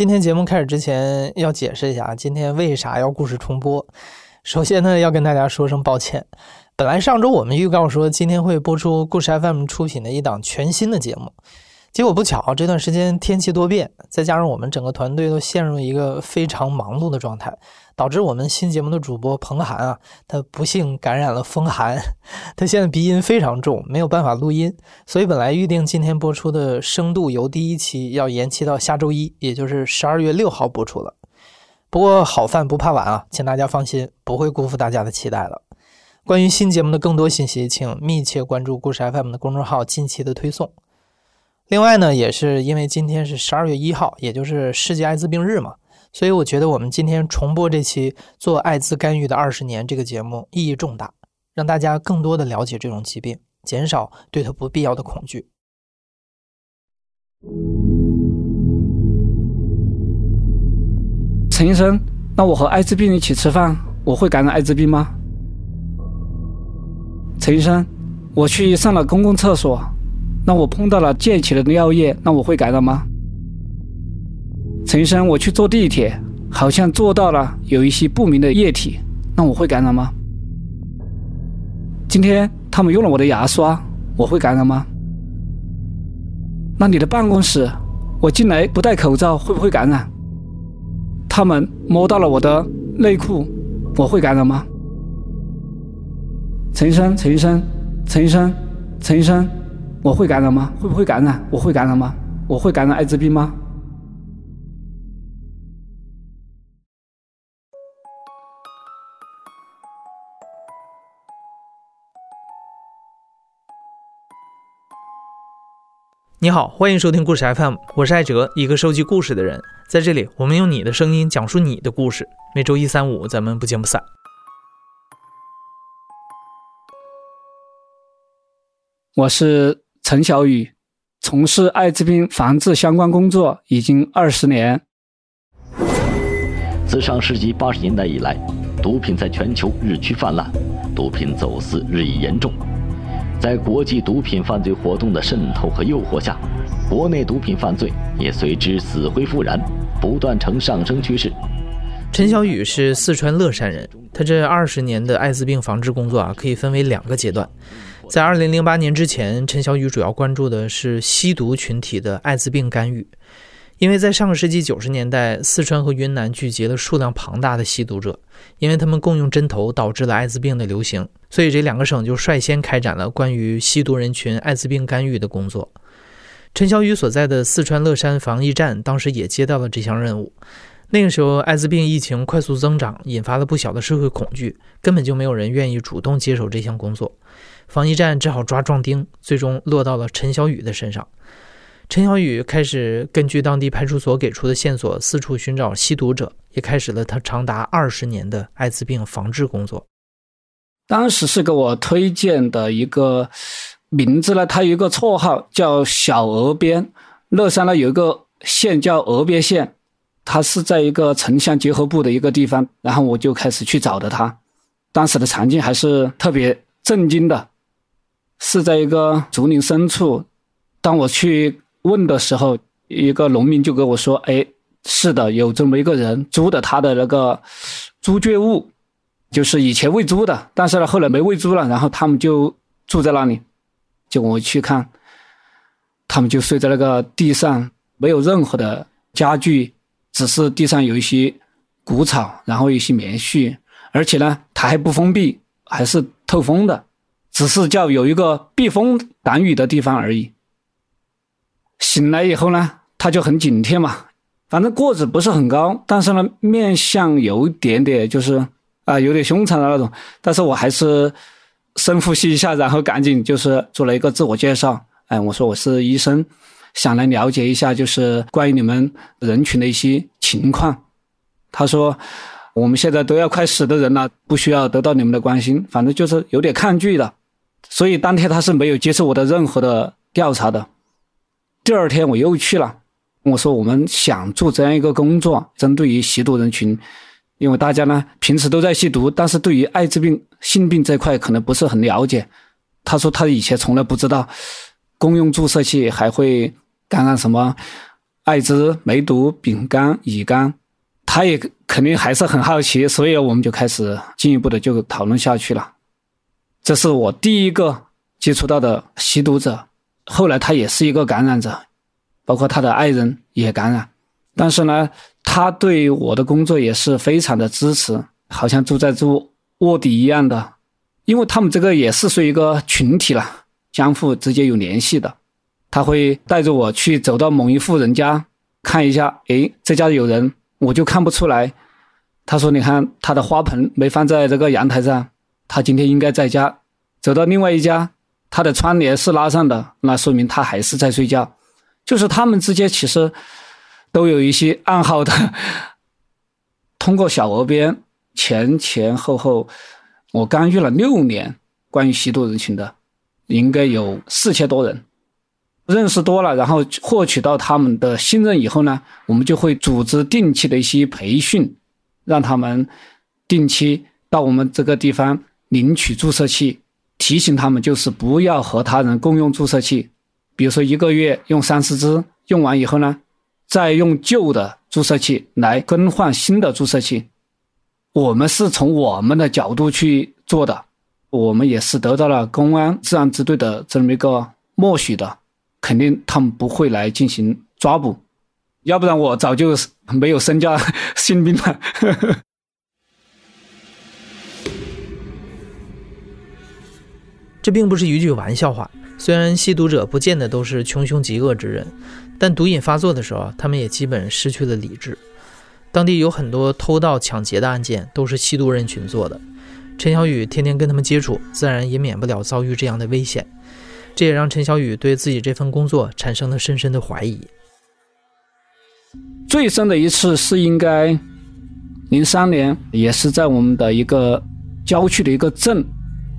今天节目开始之前要解释一下，今天为啥要故事重播？首先呢，要跟大家说声抱歉。本来上周我们预告说今天会播出故事 FM 出品的一档全新的节目，结果不巧这段时间天气多变，再加上我们整个团队都陷入一个非常忙碌的状态，导致我们新节目的主播彭涵啊，他不幸感染了风寒，他现在鼻音非常重，没有办法录音，所以本来预定今天播出的《深度游》第一期要延期到下周一，也就是十二月六号播出了。不过好饭不怕晚啊，请大家放心，不会辜负大家的期待了。关于新节目的更多信息，请密切关注故事 FM 的公众号近期的推送。另外呢，也是因为今天是十二月一号，也就是世界艾滋病日嘛，所以我觉得我们今天重播这期做艾滋干预的二十年这个节目意义重大，让大家更多的了解这种疾病，减少对它不必要的恐惧。陈医生，那我和艾滋病一起吃饭，我会感染艾滋病吗？陈医生，我去上了公共厕所，那我碰到了溅起的尿液，那我会感染吗？陈医生，我去坐地铁，好像坐到了有一些不明的液体，那我会感染吗？今天他们用了我的牙刷，我会感染吗？那你的办公室，我进来不戴口罩会不会感染？他们摸到了我的内裤，我会感染吗？陈医生，陈医生，陈医生，陈医生，我会感染吗？会不会感染？我会感染吗？我会感染艾滋病吗？你好，欢迎收听故事 FM，我是艾哲，一个收集故事的人。在这里，我们用你的声音讲述你的故事。每周一、三、五，咱们不见不散。我是陈小雨，从事艾滋病防治相关工作已经二十年。自上世纪八十年代以来，毒品在全球日趋泛滥，毒品走私日益严重。在国际毒品犯罪活动的渗透和诱惑下，国内毒品犯罪也随之死灰复燃，不断呈上升趋势。陈小雨是四川乐山人，他这二十年的艾滋病防治工作啊，可以分为两个阶段。在二零零八年之前，陈小雨主要关注的是吸毒群体的艾滋病干预，因为在上个世纪九十年代，四川和云南聚集了数量庞大的吸毒者，因为他们共用针头，导致了艾滋病的流行，所以这两个省就率先开展了关于吸毒人群艾滋病干预的工作。陈小雨所在的四川乐山防疫站当时也接到了这项任务。那个时候，艾滋病疫情快速增长，引发了不小的社会恐惧，根本就没有人愿意主动接手这项工作。防疫站只好抓壮丁，最终落到了陈小雨的身上。陈小雨开始根据当地派出所给出的线索，四处寻找吸毒者，也开始了他长达二十年的艾滋病防治工作。当时是给我推荐的一个名字呢，他有一个绰号叫“小鹅边”。乐山呢有一个县叫鹅边县，他是在一个城乡结合部的一个地方，然后我就开始去找的他。当时的场景还是特别震惊的。是在一个竹林深处，当我去问的时候，一个农民就跟我说：“哎，是的，有这么一个人租的他的那个猪圈物，就是以前喂猪的，但是呢，后来没喂猪了，然后他们就住在那里。就我去看，他们就睡在那个地上，没有任何的家具，只是地上有一些谷草，然后一些棉絮，而且呢，它还不封闭，还是透风的。”只是叫有一个避风挡雨的地方而已。醒来以后呢，他就很警惕嘛，反正个子不是很高，但是呢，面相有一点点就是啊，有点凶残的那种。但是我还是深呼吸一下，然后赶紧就是做了一个自我介绍。哎，我说我是医生，想来了解一下就是关于你们人群的一些情况。他说。我们现在都要快死的人了，不需要得到你们的关心，反正就是有点抗拒的，所以当天他是没有接受我的任何的调查的。第二天我又去了，我说我们想做这样一个工作，针对于吸毒人群，因为大家呢平时都在吸毒，但是对于艾滋病、性病这块可能不是很了解。他说他以前从来不知道，公用注射器还会感染什么艾滋、梅毒、丙肝、乙肝，他也肯定还是很好奇，所以我们就开始进一步的就讨论下去了。这是我第一个接触到的吸毒者，后来他也是一个感染者，包括他的爱人也感染，但是呢，他对我的工作也是非常的支持，好像住在住卧底一样的，因为他们这个也是属于一个群体了，相互之间有联系的。他会带着我去走到某一户人家看一下，诶，这家有人，我就看不出来。他说：“你看，他的花盆没放在这个阳台上，他今天应该在家。”走到另外一家，他的窗帘是拉上的，那说明他还是在睡觉。就是他们之间其实都有一些暗号的。通过小鹅边前前后后，我干预了六年关于吸毒人群的，应该有四千多人。认识多了，然后获取到他们的信任以后呢，我们就会组织定期的一些培训，让他们定期到我们这个地方领取注射器，提醒他们就是不要和他人共用注射器，比如说一个月用三四支，用完以后呢，再用旧的注射器来更换新的注射器。我们是从我们的角度去做的，我们也是得到了公安治安支队的这么一个默许的。肯定他们不会来进行抓捕，要不然我早就没有身家 性命了。这并不是一句玩笑话。虽然吸毒者不见得都是穷凶极恶之人，但毒瘾发作的时候，他们也基本失去了理智。当地有很多偷盗抢劫的案件都是吸毒人群做的。陈小雨天天跟他们接触，自然也免不了遭遇这样的危险。这也让陈小雨对自己这份工作产生了深深的怀疑。最深的一次是应该零三年，也是在我们的一个郊区的一个镇，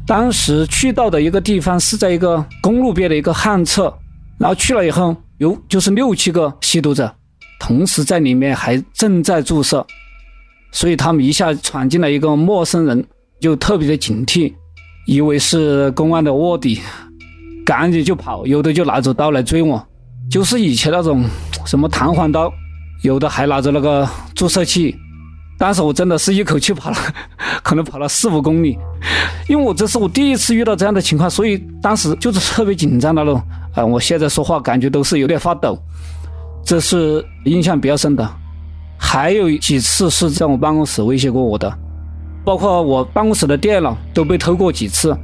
当时去到的一个地方是在一个公路边的一个旱厕，然后去了以后，有就是六七个吸毒者，同时在里面还正在注射，所以他们一下闯进了一个陌生人，就特别的警惕，以为是公安的卧底。赶紧就跑，有的就拿着刀来追我，就是以前那种什么弹簧刀，有的还拿着那个注射器。当时我真的是一口气跑了，可能跑了四五公里，因为我这是我第一次遇到这样的情况，所以当时就是特别紧张的那种。啊，我现在说话感觉都是有点发抖，这是印象比较深的。还有几次是在我办公室威胁过我的，包括我办公室的电脑都被偷过几次。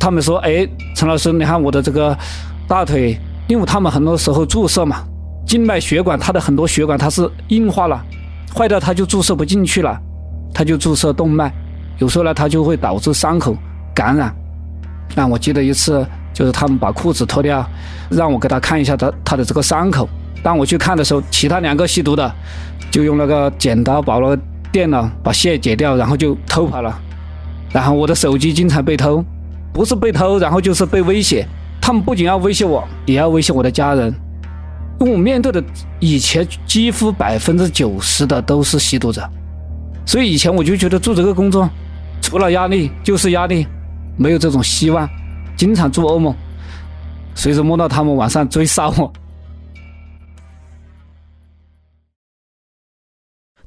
他们说：“哎，陈老师，你看我的这个大腿，因为他们很多时候注射嘛，静脉血管它的很多血管它是硬化了，坏掉它就注射不进去了，它就注射动脉，有时候呢它就会导致伤口感染。那我记得一次，就是他们把裤子脱掉，让我给他看一下他他的这个伤口。当我去看的时候，其他两个吸毒的就用那个剪刀把那个电脑把线解掉，然后就偷跑了。然后我的手机经常被偷。”不是被偷，然后就是被威胁。他们不仅要威胁我，也要威胁我的家人。因为我面对的以前几乎百分之九十的都是吸毒者，所以以前我就觉得做这个工作，除了压力就是压力，没有这种希望，经常做噩梦，随时梦到他们晚上追杀我。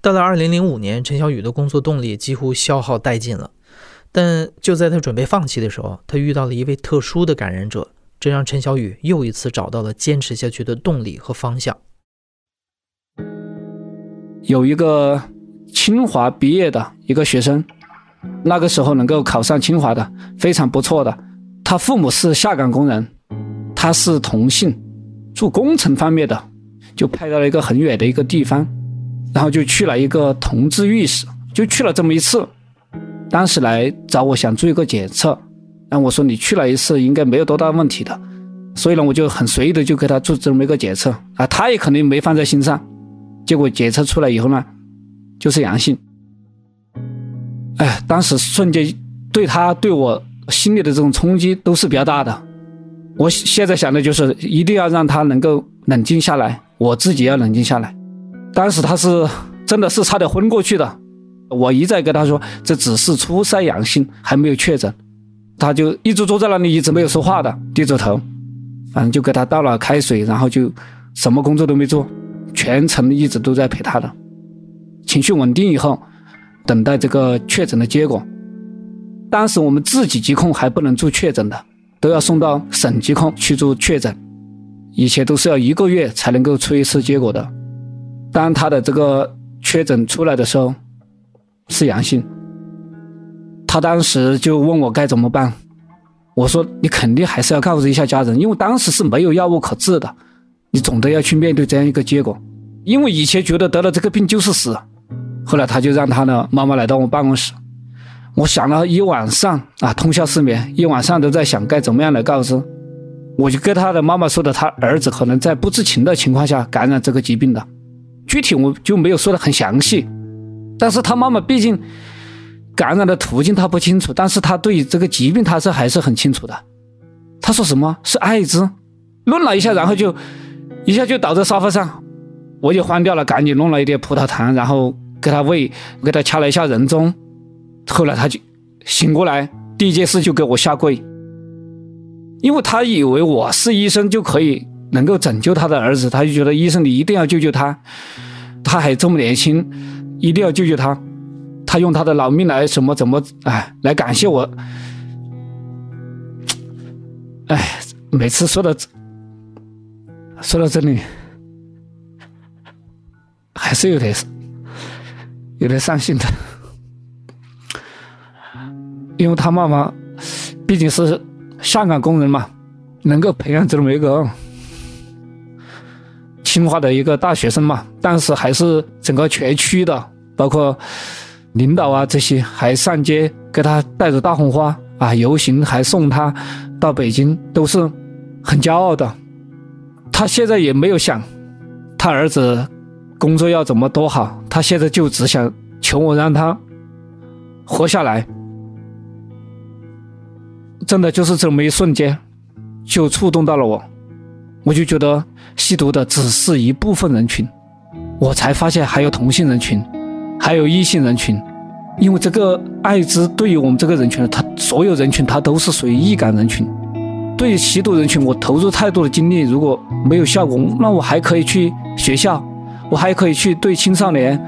到了二零零五年，陈小雨的工作动力几乎消耗殆尽了。但就在他准备放弃的时候，他遇到了一位特殊的感染者，这让陈小雨又一次找到了坚持下去的动力和方向。有一个清华毕业的一个学生，那个时候能够考上清华的，非常不错的。他父母是下岗工人，他是同性，做工程方面的，就派到了一个很远的一个地方，然后就去了一个同志浴室，就去了这么一次。当时来找我想做一个检测，那我说你去了一次应该没有多大问题的，所以呢我就很随意的就给他做这么一个检测啊，他也肯定没放在心上，结果检测出来以后呢，就是阳性。哎，当时瞬间对他对我心里的这种冲击都是比较大的。我现在想的就是一定要让他能够冷静下来，我自己要冷静下来。当时他是真的是差点昏过去的。我一再跟他说，这只是初筛阳性，还没有确诊。他就一直坐在那里，一直没有说话的，低着头。反正就给他倒了开水，然后就什么工作都没做，全程一直都在陪他的。情绪稳定以后，等待这个确诊的结果。当时我们自己疾控还不能做确诊的，都要送到省疾控去做确诊，以前都是要一个月才能够出一次结果的。当他的这个确诊出来的时候，是阳性。他当时就问我该怎么办，我说你肯定还是要告知一下家人，因为当时是没有药物可治的，你总得要去面对这样一个结果。因为以前觉得得了这个病就是死，后来他就让他的妈妈来到我办公室，我想了一晚上啊，通宵失眠，一晚上都在想该怎么样来告知。我就跟他的妈妈说的，他儿子可能在不知情的情况下感染这个疾病的，具体我就没有说的很详细，但是他妈妈毕竟。感染的途径他不清楚，但是他对这个疾病他是还是很清楚的。他说什么是艾滋，愣了一下，然后就一下就倒在沙发上，我就慌掉了，赶紧弄了一点葡萄糖，然后给他喂，给他掐了一下人中。后来他就醒过来，第一件事就给我下跪，因为他以为我是医生就可以能够拯救他的儿子，他就觉得医生你一定要救救他，他还这么年轻，一定要救救他。他用他的老命来什么怎么哎来感谢我，哎，每次说到说到这里，还是有点有点伤心的，因为他妈妈毕竟是香港工人嘛，能够培养这么一个清华的一个大学生嘛，但是还是整个全区的，包括。领导啊，这些还上街给他带着大红花啊，游行还送他到北京，都是很骄傲的。他现在也没有想他儿子工作要怎么多好，他现在就只想求我让他活下来。真的就是这么一瞬间，就触动到了我，我就觉得吸毒的只是一部分人群，我才发现还有同性人群。还有异性人群，因为这个艾滋对于我们这个人群，他所有人群他都是属于易感人群。对于吸毒人群，我投入太多的精力，如果没有效果，那我还可以去学校，我还可以去对青少年、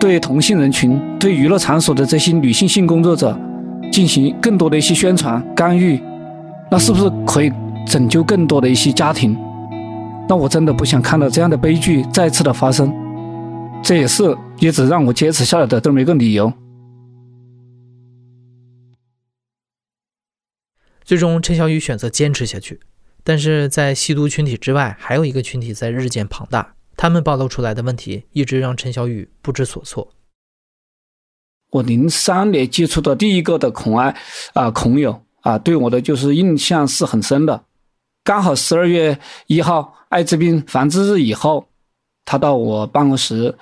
对同性人群、对娱乐场所的这些女性性工作者进行更多的一些宣传干预，那是不是可以拯救更多的一些家庭？那我真的不想看到这样的悲剧再次的发生。这也是一直让我坚持下来的这么一个理由。最终，陈小雨选择坚持下去。但是在吸毒群体之外，还有一个群体在日渐庞大，他们暴露出来的问题一直让陈小雨不知所措。我零三年接触的第一个的孔爱啊孔友啊，对我的就是印象是很深的。刚好十二月一号艾滋病防治日以后。他到我办公室，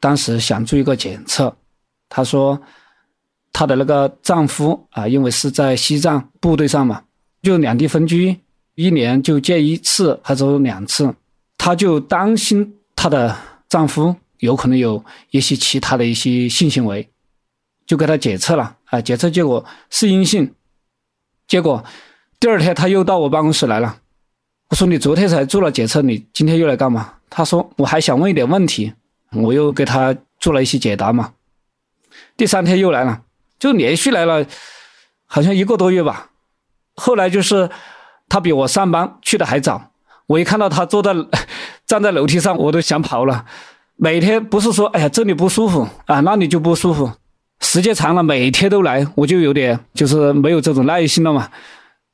当时想做一个检测。她说，她的那个丈夫啊，因为是在西藏部队上嘛，就两地分居，一年就见一次还是两次，她就担心她的丈夫有可能有一些其他的一些性行为，就给她检测了啊，检测结果是阴性。结果第二天她又到我办公室来了，我说你昨天才做了检测，你今天又来干嘛？他说：“我还想问一点问题，我又给他做了一些解答嘛。第三天又来了，就连续来了，好像一个多月吧。后来就是他比我上班去的还早，我一看到他坐在 站在楼梯上，我都想跑了。每天不是说哎呀这里不舒服啊，那里就不舒服，时间长了每天都来，我就有点就是没有这种耐心了嘛。”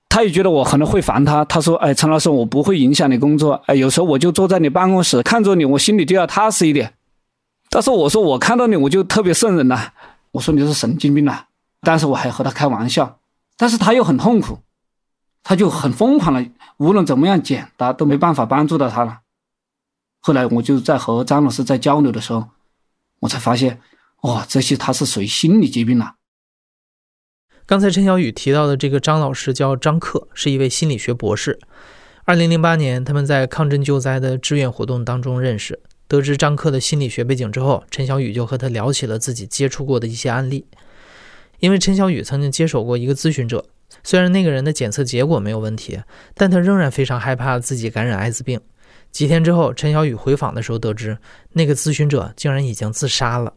他也觉得我可能会烦他，他说：“哎，陈老师，我不会影响你工作。哎，有时候我就坐在你办公室看着你，我心里就要踏实一点。”但是我说我看到你我就特别瘆人呐，我说你是神经病呐。但是我还和他开玩笑，但是他又很痛苦，他就很疯狂了，无论怎么样解答都没办法帮助到他了。后来我就在和张老师在交流的时候，我才发现，哇，这些他是属于心理疾病了。刚才陈小雨提到的这个张老师叫张克，是一位心理学博士。二零零八年，他们在抗震救灾的志愿活动当中认识。得知张克的心理学背景之后，陈小雨就和他聊起了自己接触过的一些案例。因为陈小雨曾经接手过一个咨询者，虽然那个人的检测结果没有问题，但他仍然非常害怕自己感染艾滋病。几天之后，陈小雨回访的时候得知，那个咨询者竟然已经自杀了。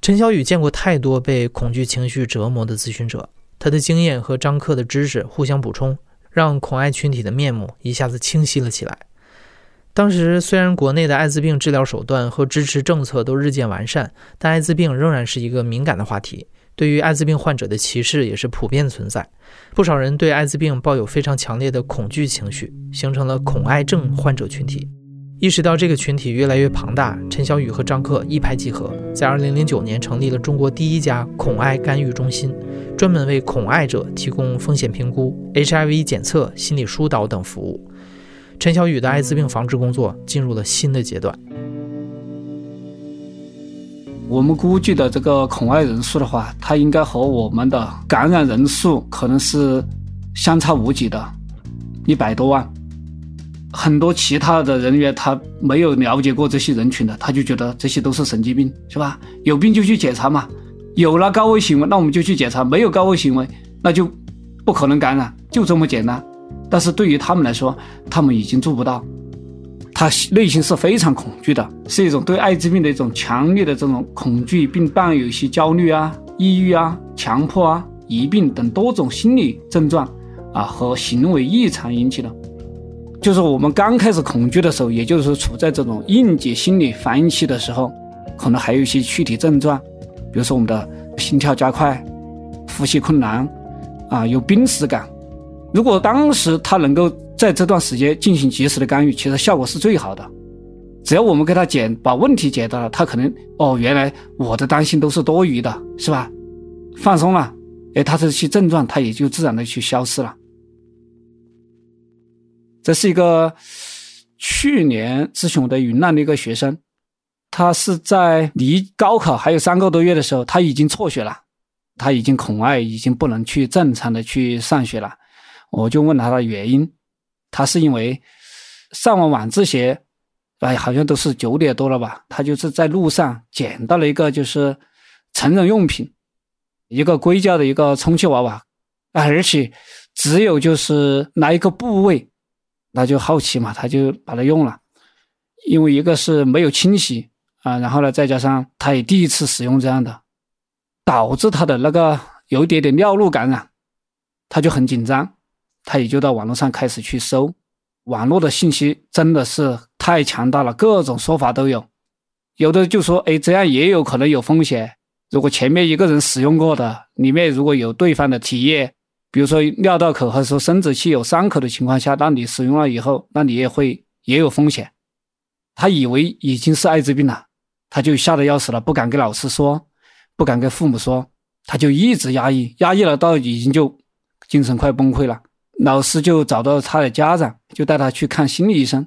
陈小雨见过太多被恐惧情绪折磨的咨询者，他的经验和张克的知识互相补充，让恐艾群体的面目一下子清晰了起来。当时虽然国内的艾滋病治疗手段和支持政策都日渐完善，但艾滋病仍然是一个敏感的话题。对于艾滋病患者的歧视也是普遍存在，不少人对艾滋病抱有非常强烈的恐惧情绪，形成了恐艾症患者群体。意识到这个群体越来越庞大，陈小雨和张克一拍即合，在2009年成立了中国第一家恐艾干预中心，专门为恐艾者提供风险评估、HIV 检测、心理疏导等服务。陈小雨的艾滋病防治工作进入了新的阶段。我们估计的这个恐艾人数的话，它应该和我们的感染人数可能是相差无几的，一百多万。很多其他的人员他没有了解过这些人群的，他就觉得这些都是神经病，是吧？有病就去检查嘛，有了高危行为，那我们就去检查；没有高危行为，那就不可能感染，就这么简单。但是对于他们来说，他们已经做不到。他内心是非常恐惧的，是一种对艾滋病的一种强烈的这种恐惧，并伴有一些焦虑啊、抑郁啊、强迫啊、疑病等多种心理症状啊和行为异常引起的。就是我们刚开始恐惧的时候，也就是处在这种应激心理反应期的时候，可能还有一些躯体症状，比如说我们的心跳加快、呼吸困难啊，有濒死感。如果当时他能够。在这段时间进行及时的干预，其实效果是最好的。只要我们给他解把问题解答了，他可能哦，原来我的担心都是多余的，是吧？放松了，哎，他这些症状他也就自然的去消失了。这是一个去年咨询我的云南的一个学生，他是在离高考还有三个多月的时候，他已经辍学了，他已经恐艾，已经不能去正常的去上学了。我就问他的原因。他是因为上完晚自习，哎，好像都是九点多了吧？他就是在路上捡到了一个就是成人用品，一个硅胶的一个充气娃娃，而且只有就是那一个部位，他就好奇嘛，他就把它用了。因为一个是没有清洗啊，然后呢，再加上他也第一次使用这样的，导致他的那个有一点点尿路感染，他就很紧张。他也就到网络上开始去搜，网络的信息真的是太强大了，各种说法都有，有的就说，哎，这样也有可能有风险。如果前面一个人使用过的，里面如果有对方的体液，比如说尿道口或者说生殖器有伤口的情况下，那你使用了以后，那你也会也有风险。他以为已经是艾滋病了，他就吓得要死了，不敢跟老师说，不敢跟父母说，他就一直压抑，压抑了到已经就精神快崩溃了。老师就找到他的家长，就带他去看心理医生，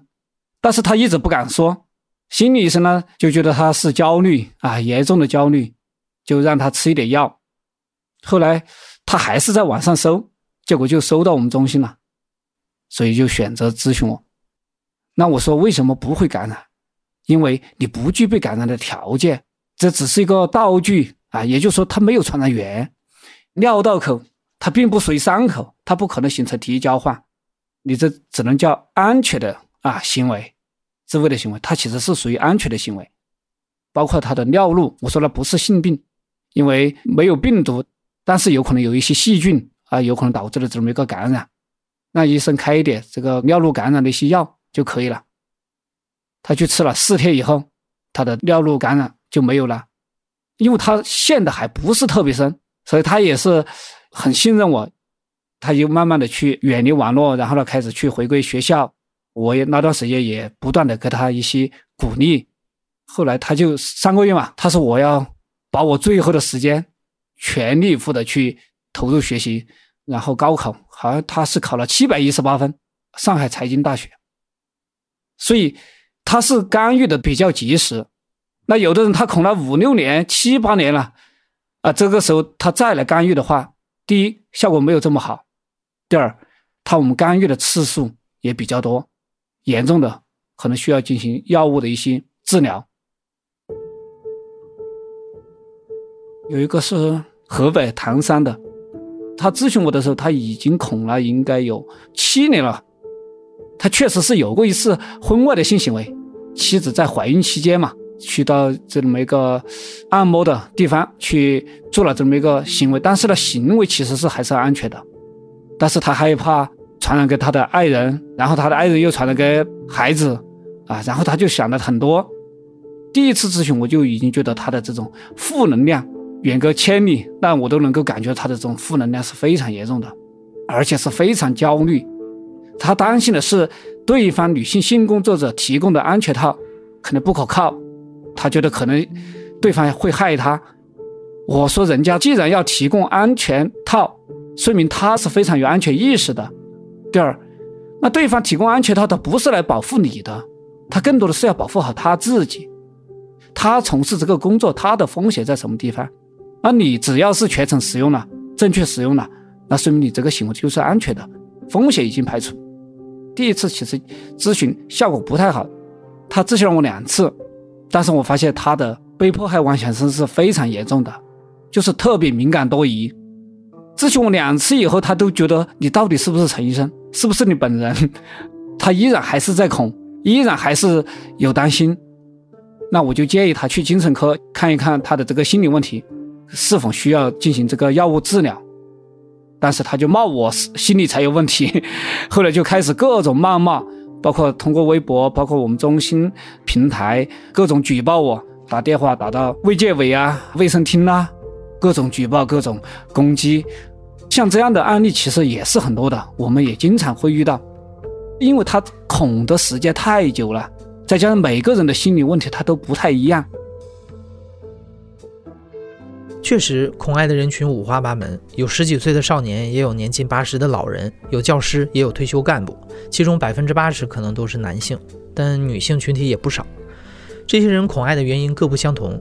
但是他一直不敢说。心理医生呢，就觉得他是焦虑啊，严重的焦虑，就让他吃一点药。后来他还是在网上搜，结果就搜到我们中心了，所以就选择咨询我。那我说为什么不会感染？因为你不具备感染的条件，这只是一个道具啊，也就是说他没有传染源，尿道口。它并不属于伤口，它不可能形成体液交换，你这只能叫安全的啊行为，自卫的行为，它其实是属于安全的行为，包括它的尿路，我说了不是性病，因为没有病毒，但是有可能有一些细菌啊，有可能导致了这么一个感染，那医生开一点这个尿路感染的一些药就可以了，他去吃了四天以后，他的尿路感染就没有了，因为他陷的还不是特别深，所以他也是。很信任我，他就慢慢的去远离网络，然后呢开始去回归学校。我也那段时间也不断的给他一些鼓励。后来他就三个月嘛，他说我要把我最后的时间全力以赴的去投入学习，然后高考好像他是考了七百一十八分，上海财经大学。所以他是干预的比较及时。那有的人他恐了五六年、七八年了，啊，这个时候他再来干预的话。第一，效果没有这么好；第二，他我们干预的次数也比较多，严重的可能需要进行药物的一些治疗。有一个是河北唐山的，他咨询我的时候，他已经恐了应该有七年了，他确实是有过一次婚外的性行为，妻子在怀孕期间嘛，去到这么一个按摩的地方去做了这么一个行为，但是呢，行为其实是还是安全的，但是他害怕传染给他的爱人，然后他的爱人又传染给孩子，啊，然后他就想了很多。第一次咨询我就已经觉得他的这种负能量远隔千里，但我都能够感觉他的这种负能量是非常严重的，而且是非常焦虑。他担心的是对方女性性工作者提供的安全套可能不可靠，他觉得可能对方会害他。我说人家既然要提供安全套，说明他是非常有安全意识的。第二，那对方提供安全套，他不是来保护你的，他更多的是要保护好他自己。他从事这个工作，他的风险在什么地方？那你只要是全程使用了，正确使用了，那说明你这个行为就是安全的，风险已经排除。第一次其实咨询效果不太好，他咨询了我两次，但是我发现他的被迫害妄想症是非常严重的，就是特别敏感多疑。咨询我两次以后，他都觉得你到底是不是陈医生，是不是你本人？他依然还是在恐，依然还是有担心。那我就建议他去精神科看一看他的这个心理问题，是否需要进行这个药物治疗。但是他就骂我心理才有问题，后来就开始各种谩骂，包括通过微博，包括我们中心平台各种举报我，打电话打到卫健委啊、卫生厅啊，各种举报、各种攻击。像这样的案例其实也是很多的，我们也经常会遇到，因为他恐的时间太久了，再加上每个人的心理问题他都不太一样。确实，恐爱的人群五花八门，有十几岁的少年，也有年近八十的老人，有教师，也有退休干部，其中百分之八十可能都是男性，但女性群体也不少。这些人恐爱的原因各不相同，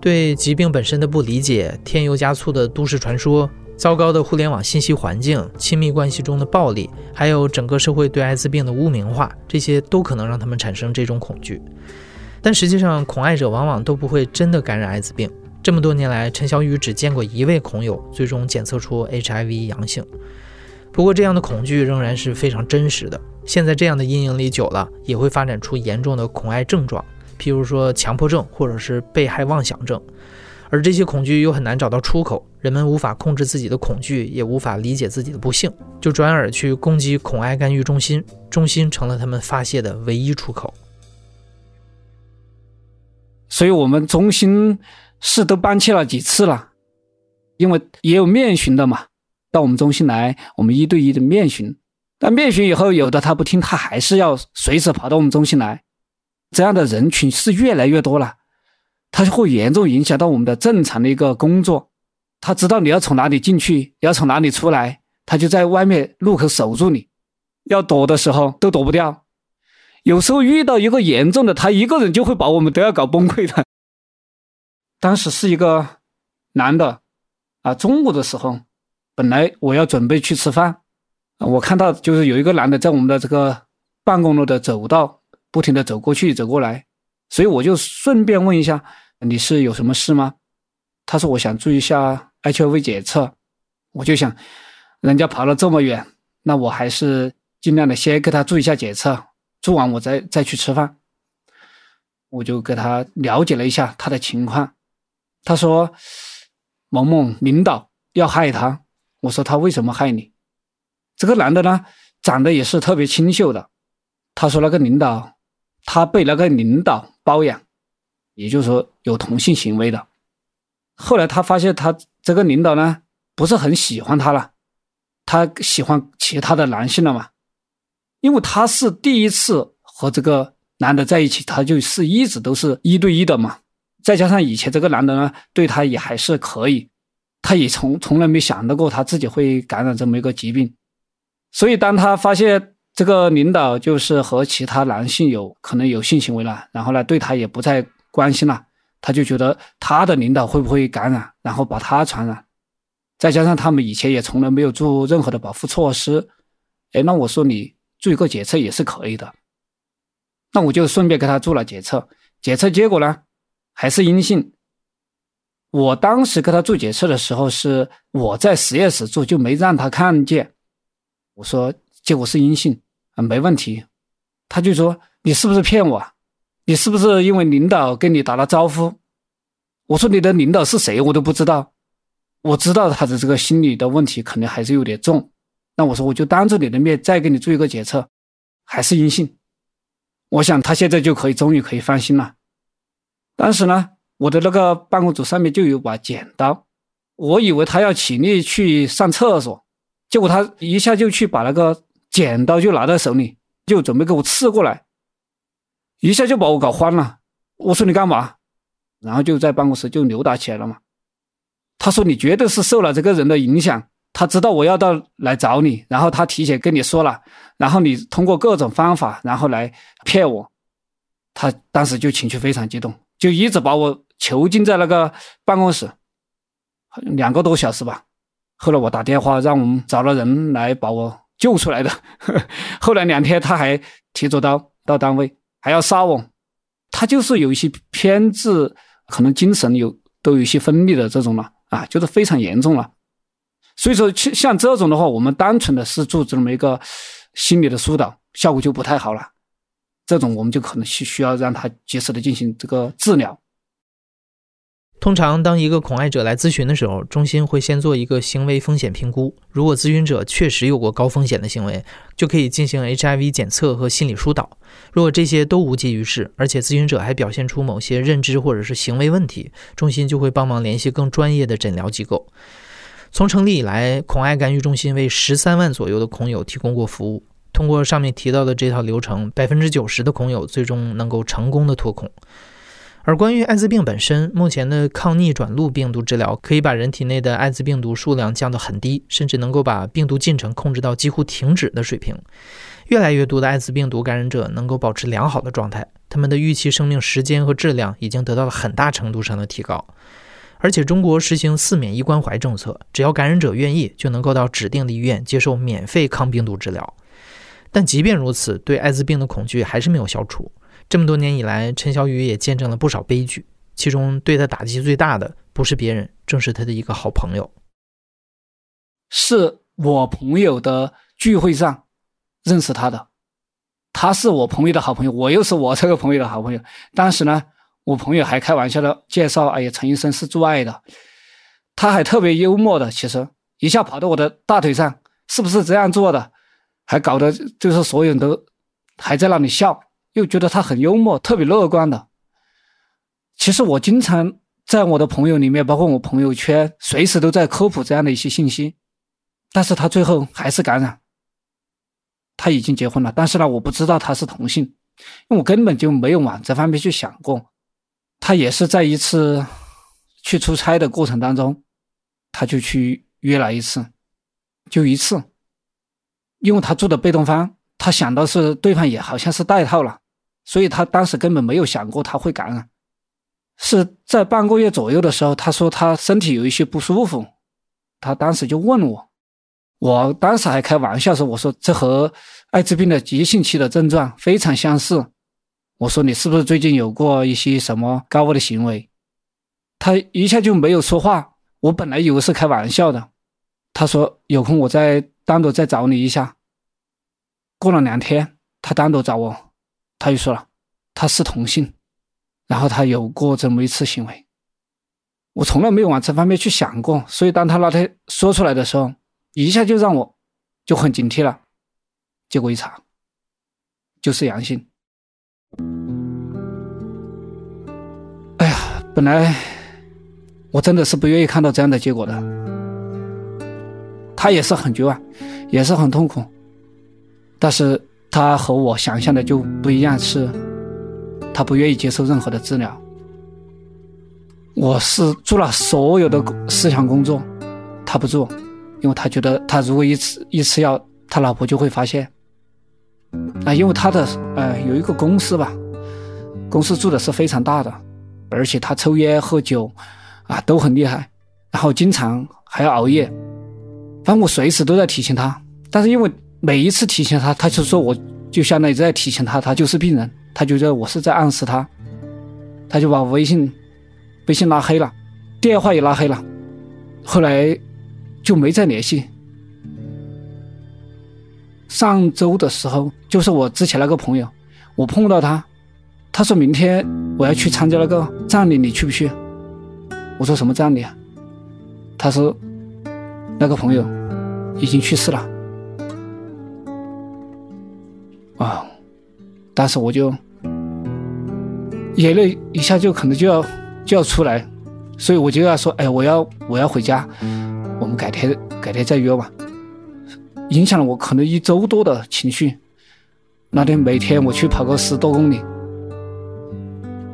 对疾病本身的不理解，添油加醋的都市传说，糟糕的互联网信息环境，亲密关系中的暴力，还有整个社会对艾滋病的污名化，这些都可能让他们产生这种恐惧。但实际上，恐爱者往往都不会真的感染艾滋病。这么多年来，陈小雨只见过一位恐友最终检测出 HIV 阳性。不过，这样的恐惧仍然是非常真实的。现在这样的阴影里久了，也会发展出严重的恐爱症状，譬如说强迫症或者是被害妄想症。而这些恐惧又很难找到出口，人们无法控制自己的恐惧，也无法理解自己的不幸，就转而去攻击恐爱干预中心，中心成了他们发泄的唯一出口。所以，我们中心。是都搬去了几次了，因为也有面询的嘛，到我们中心来，我们一对一的面询。但面询以后，有的他不听，他还是要随时跑到我们中心来。这样的人群是越来越多了，他就会严重影响到我们的正常的一个工作。他知道你要从哪里进去，要从哪里出来，他就在外面路口守住你，要躲的时候都躲不掉。有时候遇到一个严重的，他一个人就会把我们都要搞崩溃的。当时是一个男的，啊，中午的时候，本来我要准备去吃饭，我看到就是有一个男的在我们的这个办公楼的走道不停的走过去走过来，所以我就顺便问一下，你是有什么事吗？他说我想做一下 HIV 检测，我就想，人家跑了这么远，那我还是尽量的先给他做一下检测，做完我再再去吃饭，我就给他了解了一下他的情况。他说：“萌萌领导要害他。”我说：“他为什么害你？”这个男的呢，长得也是特别清秀的。他说：“那个领导，他被那个领导包养，也就是说有同性行为的。后来他发现他这个领导呢，不是很喜欢他了，他喜欢其他的男性了嘛？因为他是第一次和这个男的在一起，他就是一直都是一对一的嘛。”再加上以前这个男的呢，对他也还是可以，他也从从来没想到过他自己会感染这么一个疾病，所以当他发现这个领导就是和其他男性有可能有性行为了，然后呢对他也不再关心了，他就觉得他的领导会不会感染，然后把他传染，再加上他们以前也从来没有做任何的保护措施，哎，那我说你做一个检测也是可以的，那我就顺便给他做了检测，检测结果呢？还是阴性。我当时给他做检测的时候，是我在实验室做，就没让他看见。我说结果是阴性啊，没问题，他就说：“你是不是骗我？你是不是因为领导跟你打了招呼？”我说：“你的领导是谁？我都不知道。”我知道他的这个心理的问题可能还是有点重。那我说：“我就当着你的面再给你做一个检测，还是阴性。”我想他现在就可以终于可以放心了。当时呢，我的那个办公桌上面就有把剪刀，我以为他要起立去上厕所，结果他一下就去把那个剪刀就拿在手里。就准备给我刺过来，一下就把我搞慌了。我说你干嘛？然后就在办公室就扭打起来了嘛。他说你绝对是受了这个人的影响，他知道我要到来找你，然后他提前跟你说了，然后你通过各种方法，然后来骗我。他当时就情绪非常激动，就一直把我囚禁在那个办公室两个多小时吧。后来我打电话让我们找了人来把我。救出来的，后来两天他还提着刀到单位，还要杀我。他就是有一些偏执，可能精神有都有一些分裂的这种了啊，就是非常严重了。所以说，像这种的话，我们单纯的是做这么一个心理的疏导，效果就不太好了。这种我们就可能需需要让他及时的进行这个治疗。通常，当一个恐爱者来咨询的时候，中心会先做一个行为风险评估。如果咨询者确实有过高风险的行为，就可以进行 HIV 检测和心理疏导。如果这些都无济于事，而且咨询者还表现出某些认知或者是行为问题，中心就会帮忙联系更专业的诊疗机构。从成立以来，恐爱干预中心为十三万左右的恐友提供过服务。通过上面提到的这套流程，百分之九十的恐友最终能够成功的脱恐。而关于艾滋病本身，目前的抗逆转录病毒治疗可以把人体内的艾滋病毒数量降到很低，甚至能够把病毒进程控制到几乎停止的水平。越来越多的艾滋病毒感染者能够保持良好的状态，他们的预期生命时间和质量已经得到了很大程度上的提高。而且中国实行四免一关怀政策，只要感染者愿意，就能够到指定的医院接受免费抗病毒治疗。但即便如此，对艾滋病的恐惧还是没有消除。这么多年以来，陈小雨也见证了不少悲剧，其中对他打击最大的不是别人，正是他的一个好朋友。是我朋友的聚会上认识他的，他是我朋友的好朋友，我又是我这个朋友的好朋友。当时呢，我朋友还开玩笑的介绍：“哎呀，陈医生是做爱的。”他还特别幽默的，其实一下跑到我的大腿上，是不是这样做的？还搞得就是所有人都还在那里笑。又觉得他很幽默，特别乐观的。其实我经常在我的朋友里面，包括我朋友圈，随时都在科普这样的一些信息。但是他最后还是感染，他已经结婚了。但是呢，我不知道他是同性，因为我根本就没有往这方面去想过。他也是在一次去出差的过程当中，他就去约了一次，就一次，因为他住的被动方。他想到是对方也好像是带套了，所以他当时根本没有想过他会感染。是在半个月左右的时候，他说他身体有一些不舒服，他当时就问我，我当时还开玩笑说，我说这和艾滋病的急性期的症状非常相似。我说你是不是最近有过一些什么高危的行为？他一下就没有说话。我本来以为是开玩笑的，他说有空我再单独再找你一下。过了两天，他单独找我，他就说了他是同性，然后他有过这么一次行为。我从来没有往这方面去想过，所以当他那天说出来的时候，一下就让我就很警惕了。结果一查，就是阳性。哎呀，本来我真的是不愿意看到这样的结果的。他也是很绝望，也是很痛苦。但是他和我想象的就不一样，是，他不愿意接受任何的治疗。我是做了所有的思想工作，他不做，因为他觉得他如果一吃一吃药，他老婆就会发现。啊，因为他的呃有一个公司吧，公司做的是非常大的，而且他抽烟喝酒，啊都很厉害，然后经常还要熬夜，反正我随时都在提醒他，但是因为。每一次提醒他，他就说我就相当于在提醒他，他就是病人，他觉得我是在暗示他，他就把微信微信拉黑了，电话也拉黑了，后来就没再联系。上周的时候，就是我之前那个朋友，我碰到他，他说明天我要去参加那个葬礼，你去不去？我说什么葬礼啊？他说那个朋友已经去世了。啊，当时我就眼泪一下就可能就要就要出来，所以我就要说，哎，我要我要回家，我们改天改天再约吧。影响了我可能一周多的情绪。那天每天我去跑个十多公里，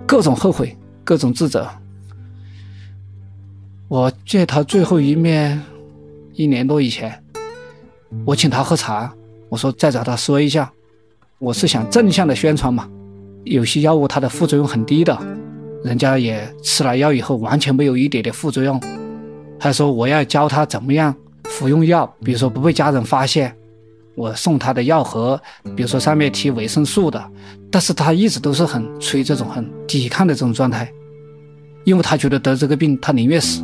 各种后悔，各种自责。我见他最后一面，一年多以前，我请他喝茶，我说再找他说一下，我是想正向的宣传嘛。有些药物它的副作用很低的，人家也吃了药以后完全没有一点点副作用。他说我要教他怎么样服用药，比如说不被家人发现。我送他的药盒，比如说上面提维生素的，但是他一直都是很处于这种很抵抗的这种状态，因为他觉得得这个病，他宁愿死。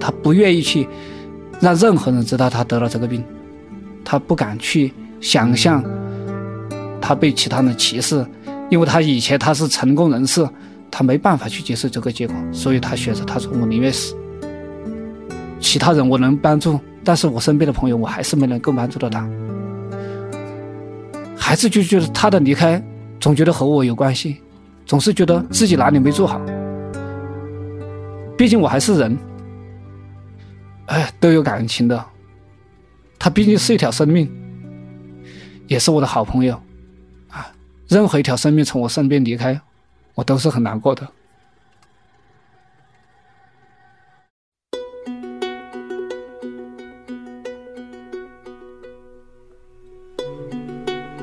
他不愿意去让任何人知道他得了这个病，他不敢去想象他被其他人歧视，因为他以前他是成功人士，他没办法去接受这个结果，所以他选择他说我宁愿死。其他人我能帮助，但是我身边的朋友我还是没能够帮助到他，还是就觉得他的离开总觉得和我有关系，总是觉得自己哪里没做好，毕竟我还是人。哎，都有感情的，他毕竟是一条生命，也是我的好朋友，啊，任何一条生命从我身边离开，我都是很难过的。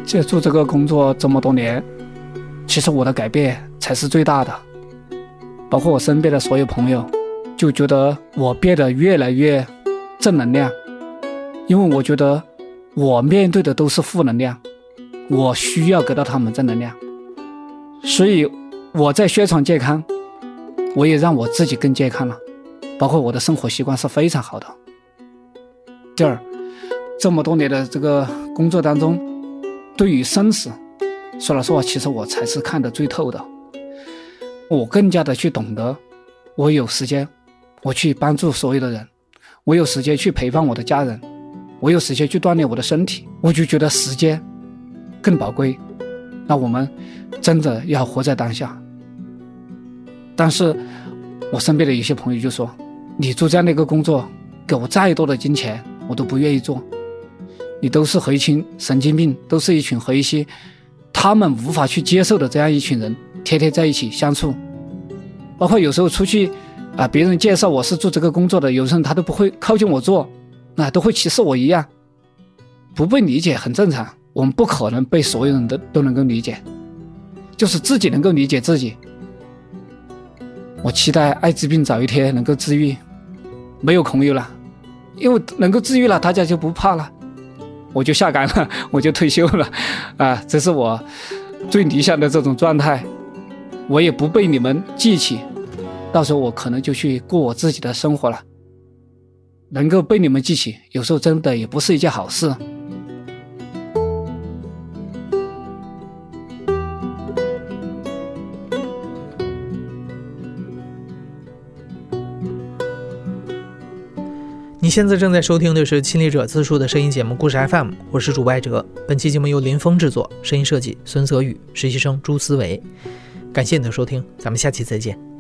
接触这个工作这么多年，其实我的改变才是最大的，包括我身边的所有朋友。就觉得我变得越来越正能量，因为我觉得我面对的都是负能量，我需要给到他们正能量，所以我在宣传健康，我也让我自己更健康了，包括我的生活习惯是非常好的。第二，这么多年的这个工作当中，对于生死，说老实话，其实我才是看得最透的，我更加的去懂得，我有时间。我去帮助所有的人，我有时间去陪伴我的家人，我有时间去锻炼我的身体，我就觉得时间更宝贵。那我们真的要活在当下。但是，我身边的一些朋友就说：“你做这样的一个工作，给我再多的金钱，我都不愿意做。你都是和一群神经病，都是一群和一些他们无法去接受的这样一群人，天天在一起相处，包括有时候出去。”啊！别人介绍我是做这个工作的，有时候他都不会靠近我做，那都会歧视我一样，不被理解很正常。我们不可能被所有人都都能够理解，就是自己能够理解自己。我期待艾滋病早一天能够治愈，没有朋友了，因为能够治愈了，大家就不怕了，我就下岗了，我就退休了，啊，这是我最理想的这种状态，我也不被你们记起。到时候我可能就去过我自己的生活了。能够被你们记起，有时候真的也不是一件好事。你现在正在收听的是《亲历者自述》的声音节目《故事 FM》，我是主播艾哲。本期节目由林峰制作，声音设计孙泽宇，实习生朱思维。感谢你的收听，咱们下期再见。